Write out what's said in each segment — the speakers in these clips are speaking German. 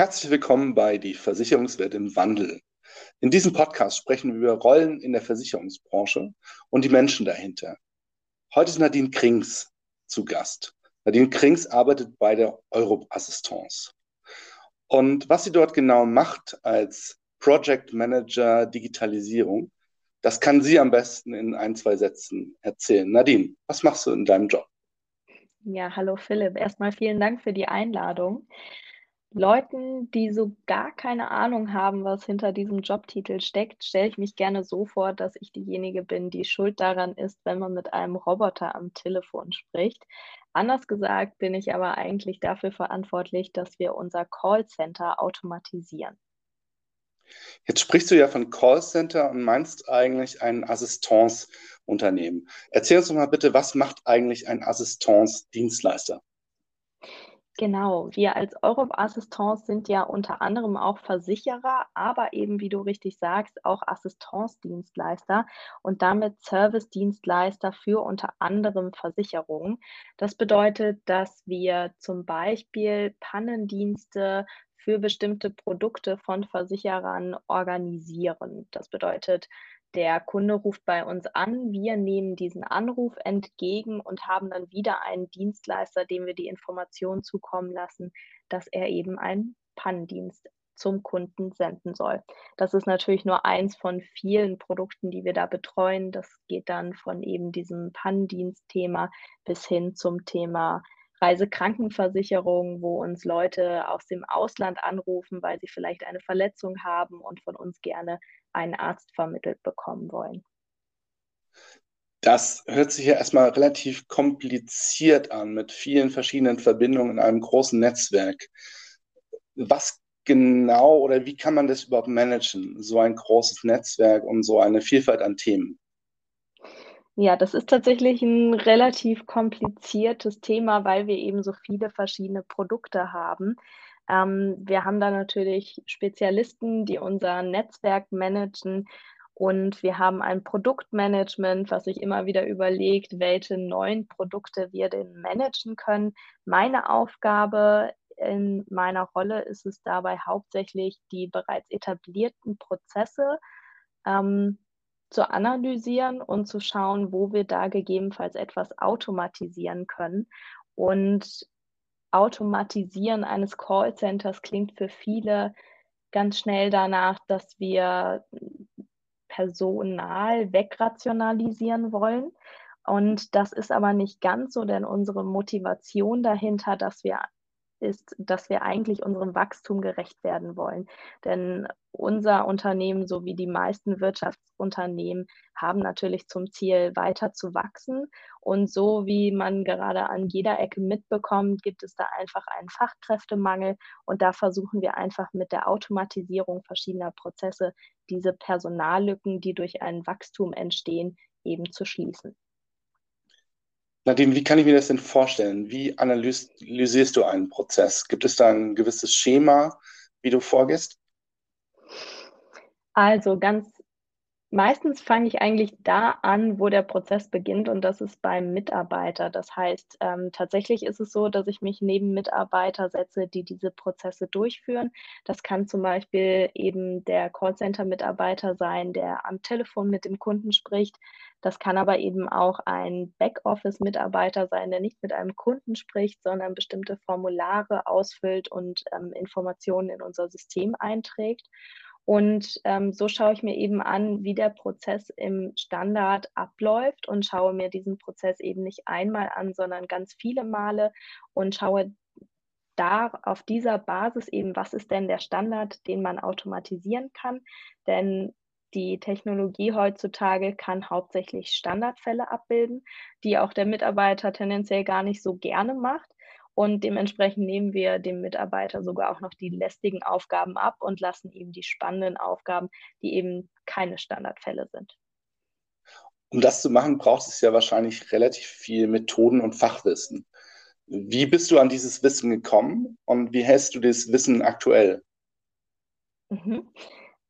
Herzlich willkommen bei Die Versicherungswelt im Wandel. In diesem Podcast sprechen wir über Rollen in der Versicherungsbranche und die Menschen dahinter. Heute ist Nadine Krings zu Gast. Nadine Krings arbeitet bei der Europe Assistance. Und was sie dort genau macht als Project Manager Digitalisierung, das kann sie am besten in ein, zwei Sätzen erzählen. Nadine, was machst du in deinem Job? Ja, hallo Philipp. Erstmal vielen Dank für die Einladung. Leuten, die so gar keine Ahnung haben, was hinter diesem Jobtitel steckt, stelle ich mich gerne so vor, dass ich diejenige bin, die schuld daran ist, wenn man mit einem Roboter am Telefon spricht. Anders gesagt bin ich aber eigentlich dafür verantwortlich, dass wir unser Callcenter automatisieren. Jetzt sprichst du ja von Callcenter und meinst eigentlich ein Assistance-Unternehmen. Erzähl uns doch mal bitte, was macht eigentlich ein Assistance-Dienstleister? Genau, wir als Europe Assistance sind ja unter anderem auch Versicherer, aber eben, wie du richtig sagst, auch Assistance-Dienstleister und damit Service-Dienstleister für unter anderem Versicherungen. Das bedeutet, dass wir zum Beispiel Pannendienste für bestimmte Produkte von Versicherern organisieren. Das bedeutet, der Kunde ruft bei uns an, wir nehmen diesen Anruf entgegen und haben dann wieder einen Dienstleister, dem wir die Information zukommen lassen, dass er eben einen Pannendienst zum Kunden senden soll. Das ist natürlich nur eins von vielen Produkten, die wir da betreuen. Das geht dann von eben diesem Pannendienst-Thema bis hin zum Thema Reisekrankenversicherung, wo uns Leute aus dem Ausland anrufen, weil sie vielleicht eine Verletzung haben und von uns gerne einen Arzt vermittelt bekommen wollen. Das hört sich ja erstmal relativ kompliziert an mit vielen verschiedenen Verbindungen in einem großen Netzwerk. Was genau oder wie kann man das überhaupt managen, so ein großes Netzwerk und so eine Vielfalt an Themen? Ja, das ist tatsächlich ein relativ kompliziertes Thema, weil wir eben so viele verschiedene Produkte haben. Ähm, wir haben da natürlich Spezialisten, die unser Netzwerk managen. Und wir haben ein Produktmanagement, was sich immer wieder überlegt, welche neuen Produkte wir denn managen können. Meine Aufgabe in meiner Rolle ist es dabei hauptsächlich, die bereits etablierten Prozesse ähm, zu analysieren und zu schauen, wo wir da gegebenenfalls etwas automatisieren können. Und Automatisieren eines Callcenters klingt für viele ganz schnell danach, dass wir Personal wegrationalisieren wollen. Und das ist aber nicht ganz so, denn unsere Motivation dahinter, dass wir ist, dass wir eigentlich unserem Wachstum gerecht werden wollen. Denn unser Unternehmen sowie die meisten Wirtschaftsunternehmen haben natürlich zum Ziel, weiter zu wachsen. Und so wie man gerade an jeder Ecke mitbekommt, gibt es da einfach einen Fachkräftemangel. Und da versuchen wir einfach mit der Automatisierung verschiedener Prozesse diese Personallücken, die durch ein Wachstum entstehen, eben zu schließen. Nadine, wie kann ich mir das denn vorstellen? Wie analysierst du einen Prozess? Gibt es da ein gewisses Schema, wie du vorgehst? Also ganz meistens fange ich eigentlich da an, wo der Prozess beginnt und das ist beim Mitarbeiter. Das heißt, ähm, tatsächlich ist es so, dass ich mich neben Mitarbeiter setze, die diese Prozesse durchführen. Das kann zum Beispiel eben der Callcenter-Mitarbeiter sein, der am Telefon mit dem Kunden spricht. Das kann aber eben auch ein Backoffice-Mitarbeiter sein, der nicht mit einem Kunden spricht, sondern bestimmte Formulare ausfüllt und ähm, Informationen in unser System einträgt. Und ähm, so schaue ich mir eben an, wie der Prozess im Standard abläuft und schaue mir diesen Prozess eben nicht einmal an, sondern ganz viele Male und schaue da auf dieser Basis eben, was ist denn der Standard, den man automatisieren kann. Denn die Technologie heutzutage kann hauptsächlich Standardfälle abbilden, die auch der Mitarbeiter tendenziell gar nicht so gerne macht. Und dementsprechend nehmen wir dem Mitarbeiter sogar auch noch die lästigen Aufgaben ab und lassen ihm die spannenden Aufgaben, die eben keine Standardfälle sind. Um das zu machen, braucht es ja wahrscheinlich relativ viel Methoden und Fachwissen. Wie bist du an dieses Wissen gekommen und wie hältst du das Wissen aktuell? Mhm.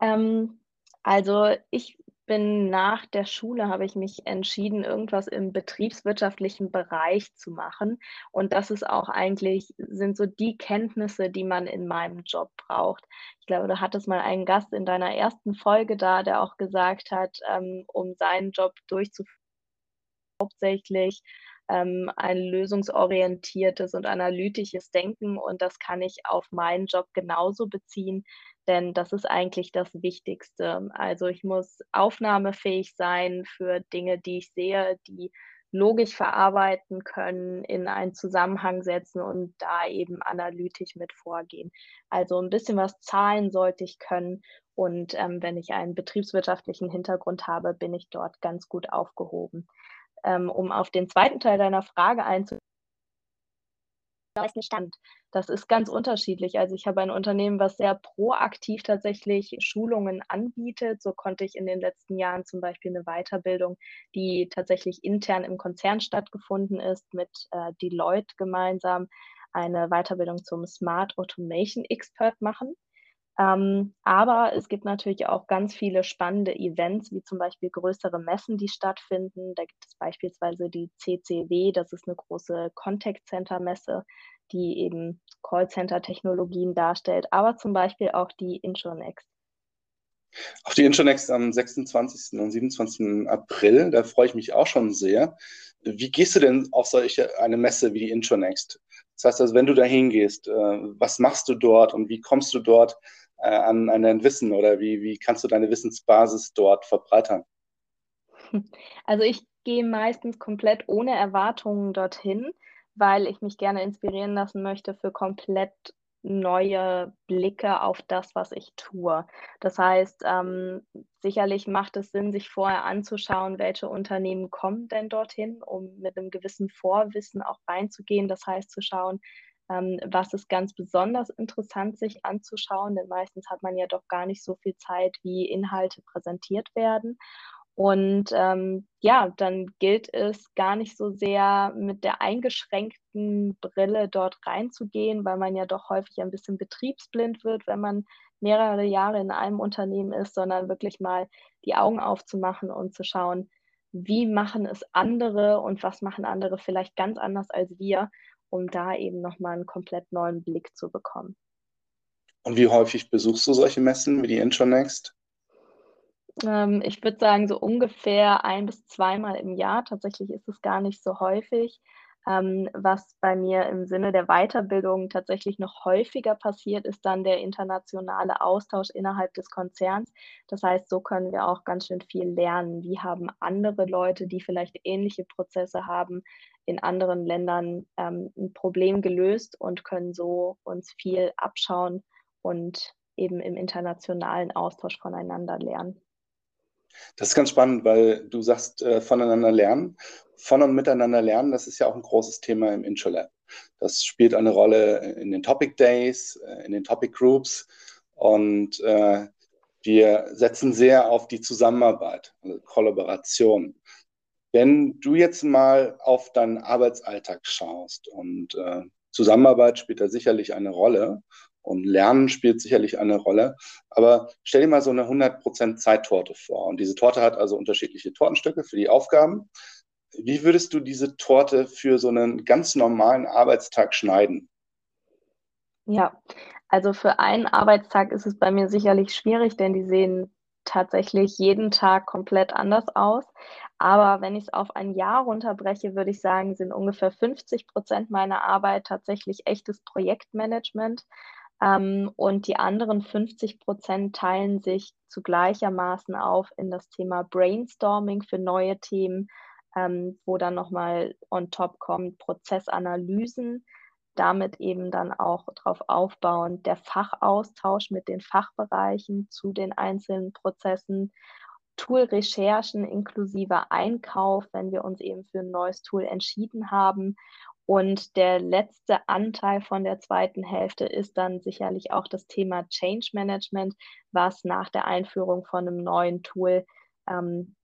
Ähm, also ich bin nach der Schule habe ich mich entschieden, irgendwas im betriebswirtschaftlichen Bereich zu machen. Und das ist auch eigentlich sind so die Kenntnisse, die man in meinem Job braucht. Ich glaube, du hattest mal einen Gast in deiner ersten Folge da, der auch gesagt hat, ähm, um seinen Job durchzuführen, hauptsächlich ähm, ein lösungsorientiertes und analytisches Denken. Und das kann ich auf meinen Job genauso beziehen denn das ist eigentlich das Wichtigste. Also ich muss aufnahmefähig sein für Dinge, die ich sehe, die logisch verarbeiten können, in einen Zusammenhang setzen und da eben analytisch mit vorgehen. Also ein bisschen was zahlen sollte ich können. Und ähm, wenn ich einen betriebswirtschaftlichen Hintergrund habe, bin ich dort ganz gut aufgehoben. Ähm, um auf den zweiten Teil deiner Frage einzugehen, Stand. Das ist ganz unterschiedlich. Also ich habe ein Unternehmen, was sehr proaktiv tatsächlich Schulungen anbietet. So konnte ich in den letzten Jahren zum Beispiel eine Weiterbildung, die tatsächlich intern im Konzern stattgefunden ist, mit äh, Deloitte gemeinsam eine Weiterbildung zum Smart Automation Expert machen. Ähm, aber es gibt natürlich auch ganz viele spannende Events, wie zum Beispiel größere Messen, die stattfinden. Da gibt es beispielsweise die CCW, das ist eine große Contact Center Messe, die eben Callcenter-Technologien darstellt, aber zum Beispiel auch die Intronext. Auf die Intronext am 26. und 27. April, da freue ich mich auch schon sehr. Wie gehst du denn auf solche eine Messe wie die Intronext? Das heißt also, wenn du da hingehst, äh, was machst du dort und wie kommst du dort äh, an, an dein Wissen oder wie, wie kannst du deine Wissensbasis dort verbreitern? Also ich gehe meistens komplett ohne Erwartungen dorthin, weil ich mich gerne inspirieren lassen möchte für komplett neue Blicke auf das, was ich tue. Das heißt, ähm, sicherlich macht es Sinn, sich vorher anzuschauen, welche Unternehmen kommen denn dorthin, um mit einem gewissen Vorwissen auch reinzugehen. Das heißt, zu schauen, was ist ganz besonders interessant, sich anzuschauen, denn meistens hat man ja doch gar nicht so viel Zeit, wie Inhalte präsentiert werden. Und ähm, ja, dann gilt es gar nicht so sehr mit der eingeschränkten Brille dort reinzugehen, weil man ja doch häufig ein bisschen betriebsblind wird, wenn man mehrere Jahre in einem Unternehmen ist, sondern wirklich mal die Augen aufzumachen und zu schauen, wie machen es andere und was machen andere vielleicht ganz anders als wir, um da eben nochmal einen komplett neuen Blick zu bekommen. Und wie häufig besuchst du solche Messen wie die Intronext? Ähm, ich würde sagen, so ungefähr ein bis zweimal im Jahr. Tatsächlich ist es gar nicht so häufig. Ähm, was bei mir im Sinne der Weiterbildung tatsächlich noch häufiger passiert, ist dann der internationale Austausch innerhalb des Konzerns. Das heißt, so können wir auch ganz schön viel lernen. Wie haben andere Leute, die vielleicht ähnliche Prozesse haben, in anderen Ländern ähm, ein Problem gelöst und können so uns viel abschauen und eben im internationalen Austausch voneinander lernen. Das ist ganz spannend, weil du sagst, äh, voneinander lernen. Von und miteinander lernen, das ist ja auch ein großes Thema im Intro-Lab. Das spielt eine Rolle in den Topic Days, äh, in den Topic Groups und äh, wir setzen sehr auf die Zusammenarbeit, also Kollaboration. Wenn du jetzt mal auf deinen Arbeitsalltag schaust und äh, Zusammenarbeit spielt da sicherlich eine Rolle und Lernen spielt sicherlich eine Rolle. Aber stell dir mal so eine 100% Zeittorte vor. Und diese Torte hat also unterschiedliche Tortenstücke für die Aufgaben. Wie würdest du diese Torte für so einen ganz normalen Arbeitstag schneiden? Ja, also für einen Arbeitstag ist es bei mir sicherlich schwierig, denn die sehen tatsächlich jeden Tag komplett anders aus. Aber wenn ich es auf ein Jahr runterbreche, würde ich sagen, sind ungefähr 50 Prozent meiner Arbeit tatsächlich echtes Projektmanagement. Ähm, und die anderen 50 Prozent teilen sich zu gleichermaßen auf in das Thema Brainstorming für neue Themen, ähm, wo dann nochmal on top kommt Prozessanalysen, damit eben dann auch darauf aufbauend der Fachaustausch mit den Fachbereichen zu den einzelnen Prozessen, Tool-Recherchen inklusive Einkauf, wenn wir uns eben für ein neues Tool entschieden haben Und der letzte Anteil von der zweiten Hälfte ist dann sicherlich auch das Thema Change Management, was nach der Einführung von einem neuen Tool ähm,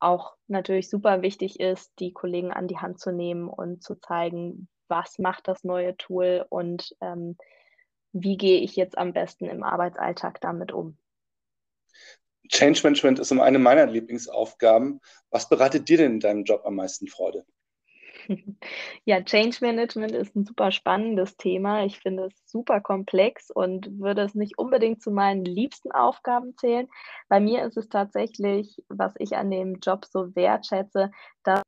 auch natürlich super wichtig ist, die Kollegen an die Hand zu nehmen und zu zeigen, was macht das neue Tool und ähm, wie gehe ich jetzt am besten im Arbeitsalltag damit um. Change Management ist eine meiner Lieblingsaufgaben. Was bereitet dir denn in deinem Job am meisten Freude? Ja, Change Management ist ein super spannendes Thema. Ich finde es super komplex und würde es nicht unbedingt zu meinen liebsten Aufgaben zählen. Bei mir ist es tatsächlich, was ich an dem Job so wertschätze, dass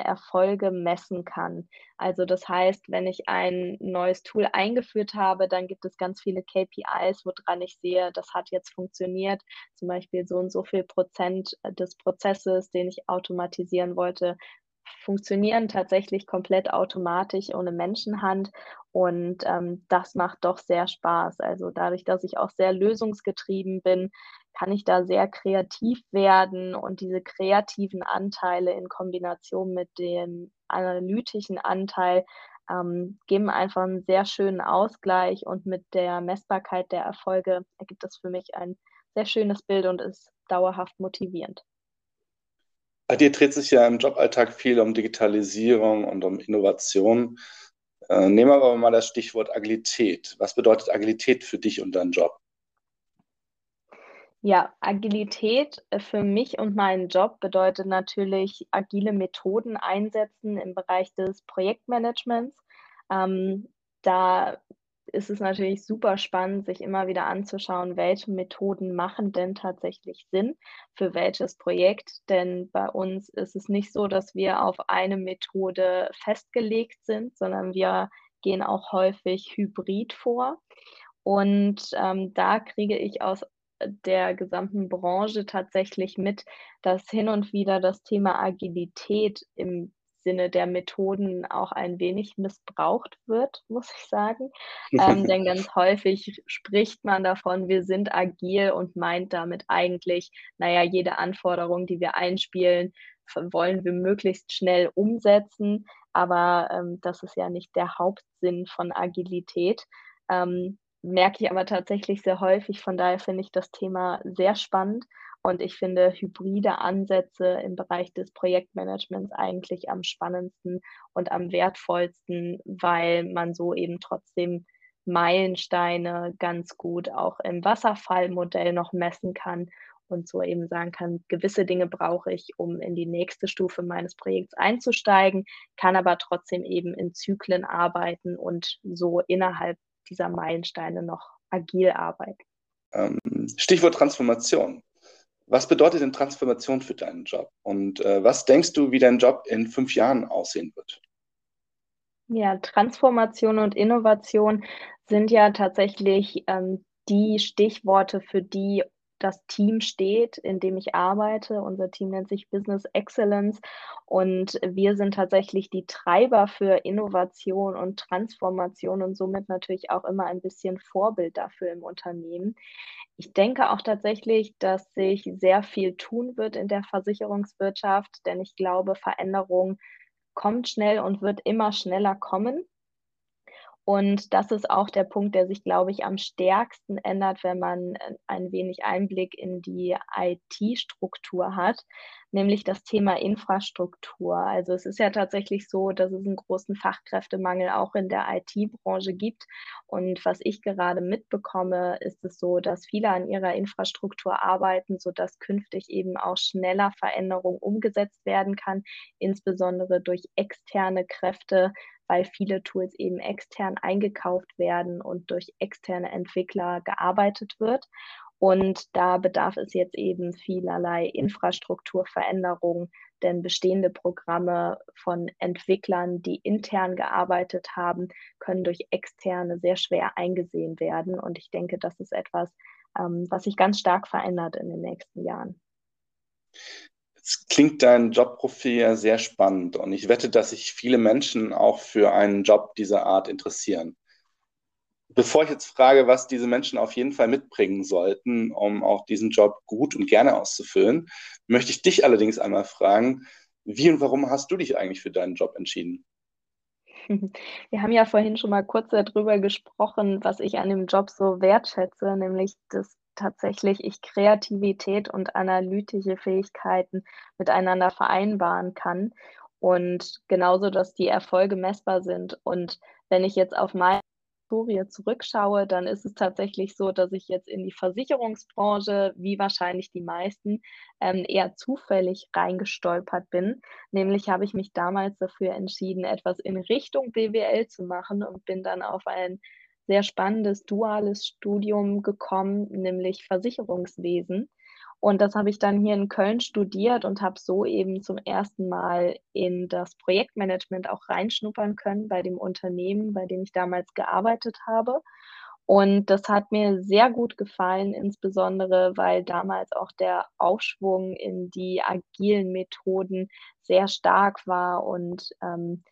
Erfolge messen kann. Also das heißt, wenn ich ein neues Tool eingeführt habe, dann gibt es ganz viele KPIs, woran ich sehe, das hat jetzt funktioniert. Zum Beispiel so und so viel Prozent des Prozesses, den ich automatisieren wollte, funktionieren tatsächlich komplett automatisch ohne Menschenhand. Und ähm, das macht doch sehr Spaß. Also dadurch, dass ich auch sehr lösungsgetrieben bin, kann ich da sehr kreativ werden und diese kreativen Anteile in Kombination mit dem analytischen Anteil ähm, geben einfach einen sehr schönen Ausgleich und mit der Messbarkeit der Erfolge ergibt das für mich ein sehr schönes Bild und ist dauerhaft motivierend. Bei dir dreht sich ja im Joballtag viel um Digitalisierung und um Innovation. Äh, nehmen wir aber mal das Stichwort Agilität. Was bedeutet Agilität für dich und deinen Job? Ja, Agilität äh, für mich und meinen Job bedeutet natürlich agile Methoden einsetzen im Bereich des Projektmanagements. Ähm, da ist es natürlich super spannend, sich immer wieder anzuschauen, welche Methoden machen denn tatsächlich Sinn für welches Projekt. Denn bei uns ist es nicht so, dass wir auf eine Methode festgelegt sind, sondern wir gehen auch häufig hybrid vor. Und ähm, da kriege ich aus der gesamten Branche tatsächlich mit, dass hin und wieder das Thema Agilität im Sinne der Methoden auch ein wenig missbraucht wird, muss ich sagen. Ähm, denn ganz häufig spricht man davon, wir sind agil und meint damit eigentlich, naja, jede Anforderung, die wir einspielen, wollen wir möglichst schnell umsetzen. Aber ähm, das ist ja nicht der Hauptsinn von Agilität. Ähm, merke ich aber tatsächlich sehr häufig. Von daher finde ich das Thema sehr spannend und ich finde hybride Ansätze im Bereich des Projektmanagements eigentlich am spannendsten und am wertvollsten, weil man so eben trotzdem Meilensteine ganz gut auch im Wasserfallmodell noch messen kann und so eben sagen kann, gewisse Dinge brauche ich, um in die nächste Stufe meines Projekts einzusteigen, kann aber trotzdem eben in Zyklen arbeiten und so innerhalb dieser Meilensteine noch agil arbeiten. Ähm, Stichwort Transformation. Was bedeutet denn Transformation für deinen Job? Und äh, was denkst du, wie dein Job in fünf Jahren aussehen wird? Ja, Transformation und Innovation sind ja tatsächlich ähm, die Stichworte, für die das Team steht, in dem ich arbeite. Unser Team nennt sich Business Excellence und wir sind tatsächlich die Treiber für Innovation und Transformation und somit natürlich auch immer ein bisschen Vorbild dafür im Unternehmen. Ich denke auch tatsächlich, dass sich sehr viel tun wird in der Versicherungswirtschaft, denn ich glaube, Veränderung kommt schnell und wird immer schneller kommen. Und das ist auch der Punkt, der sich, glaube ich, am stärksten ändert, wenn man äh, ein wenig Einblick in die IT-Struktur hat, nämlich das Thema Infrastruktur. Also es ist ja tatsächlich so, dass es einen großen Fachkräftemangel auch in der IT-Branche gibt. Und was ich gerade mitbekomme, ist es so, dass viele an ihrer Infrastruktur arbeiten, sodass künftig eben auch schneller Veränderung umgesetzt werden kann, insbesondere durch externe Kräfte, weil viele Tools eben extern eingekauft werden und durch externe Entwickler gearbeitet wird. Und da bedarf es jetzt eben vielerlei Infrastrukturveränderungen, denn bestehende Programme von Entwicklern, die intern gearbeitet haben, können durch externe sehr schwer eingesehen werden. Und ich denke, das ist etwas, ähm, was sich ganz stark verändert in den nächsten Jahren. Jetzt klingt dein Jobprofil ja sehr spannend und ich wette, dass sich viele Menschen auch für einen Job dieser Art interessieren. Bevor ich jetzt frage, was diese Menschen auf jeden Fall mitbringen sollten, um auch diesen Job gut und gerne auszufüllen, möchte ich dich allerdings einmal fragen, wie und warum hast du dich eigentlich für deinen Job entschieden? Wir haben ja vorhin schon mal kurz darüber gesprochen, was ich an dem Job so wertschätze, nämlich dass tatsächlich ich Kreativität und analytische Fähigkeiten miteinander vereinbaren kann und genauso, dass die Erfolge messbar sind. Und wenn ich jetzt auf meine Historie zurückschaue, dann ist es tatsächlich so, dass ich jetzt in die Versicherungsbranche, wie wahrscheinlich die meisten, ähm, eher zufällig reingestolpert bin. Nämlich habe ich mich damals dafür entschieden, etwas in Richtung BWL zu machen und bin dann auf ein sehr spannendes duales Studium gekommen, nämlich Versicherungswesen. Und das habe ich dann hier in Köln studiert und habe so eben zum ersten Mal in das Projektmanagement auch reinschnuppern können bei dem Unternehmen, bei dem ich damals gearbeitet habe. Und das hat mir sehr gut gefallen, insbesondere weil damals auch der Aufschwung in die agilen Methoden sehr stark war und ähm,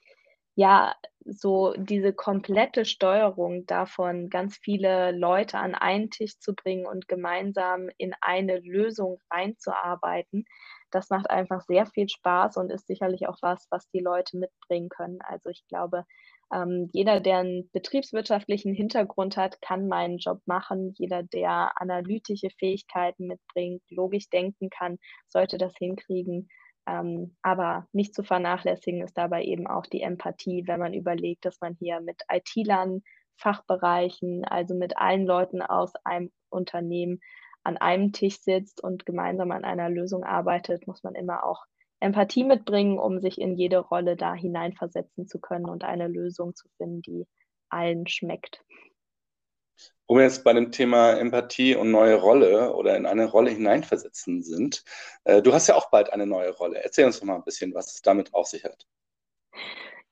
ja, so diese komplette Steuerung davon, ganz viele Leute an einen Tisch zu bringen und gemeinsam in eine Lösung reinzuarbeiten, das macht einfach sehr viel Spaß und ist sicherlich auch was, was die Leute mitbringen können. Also ich glaube, ähm, jeder, der einen betriebswirtschaftlichen Hintergrund hat, kann meinen Job machen. Jeder, der analytische Fähigkeiten mitbringt, logisch denken kann, sollte das hinkriegen. Ähm, aber nicht zu vernachlässigen ist dabei eben auch die Empathie, wenn man überlegt, dass man hier mit IT-Lern, Fachbereichen, also mit allen Leuten aus einem Unternehmen an einem Tisch sitzt und gemeinsam an einer Lösung arbeitet, muss man immer auch Empathie mitbringen, um sich in jede Rolle da hineinversetzen zu können und eine Lösung zu finden, die allen schmeckt. Wo wir jetzt bei dem Thema Empathie und neue Rolle oder in eine Rolle hineinversetzen sind. Äh, du hast ja auch bald eine neue Rolle. Erzähl uns doch mal ein bisschen, was es damit auf sich hat.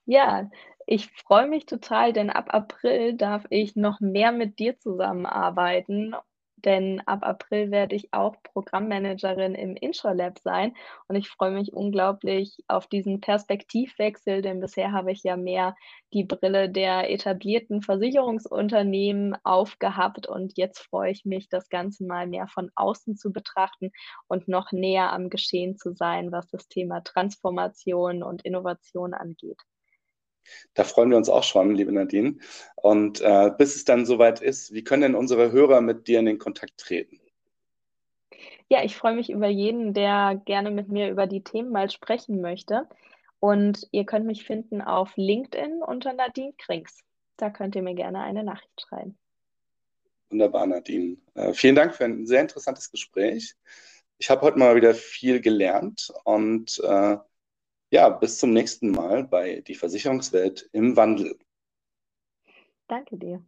Ja, ich freue mich total, denn ab April darf ich noch mehr mit dir zusammenarbeiten denn ab April werde ich auch Programmmanagerin im InsurLab sein und ich freue mich unglaublich auf diesen Perspektivwechsel, denn bisher habe ich ja mehr die Brille der etablierten Versicherungsunternehmen aufgehabt und jetzt freue ich mich, das Ganze mal mehr von außen zu betrachten und noch näher am Geschehen zu sein, was das Thema Transformation und Innovation angeht. Da freuen wir uns auch schon, liebe Nadine. Und äh, bis es dann soweit ist, wie können denn unsere Hörer mit dir in den Kontakt treten? Ja, ich freue mich über jeden, der gerne mit mir über die Themen mal sprechen möchte. Und ihr könnt mich finden auf LinkedIn unter Nadine Krings. Da könnt ihr mir gerne eine Nachricht schreiben. Wunderbar, Nadine. Äh, vielen Dank für ein sehr interessantes Gespräch. Ich habe heute mal wieder viel gelernt und äh, ja, bis zum nächsten Mal bei Die Versicherungswelt im Wandel. Danke dir.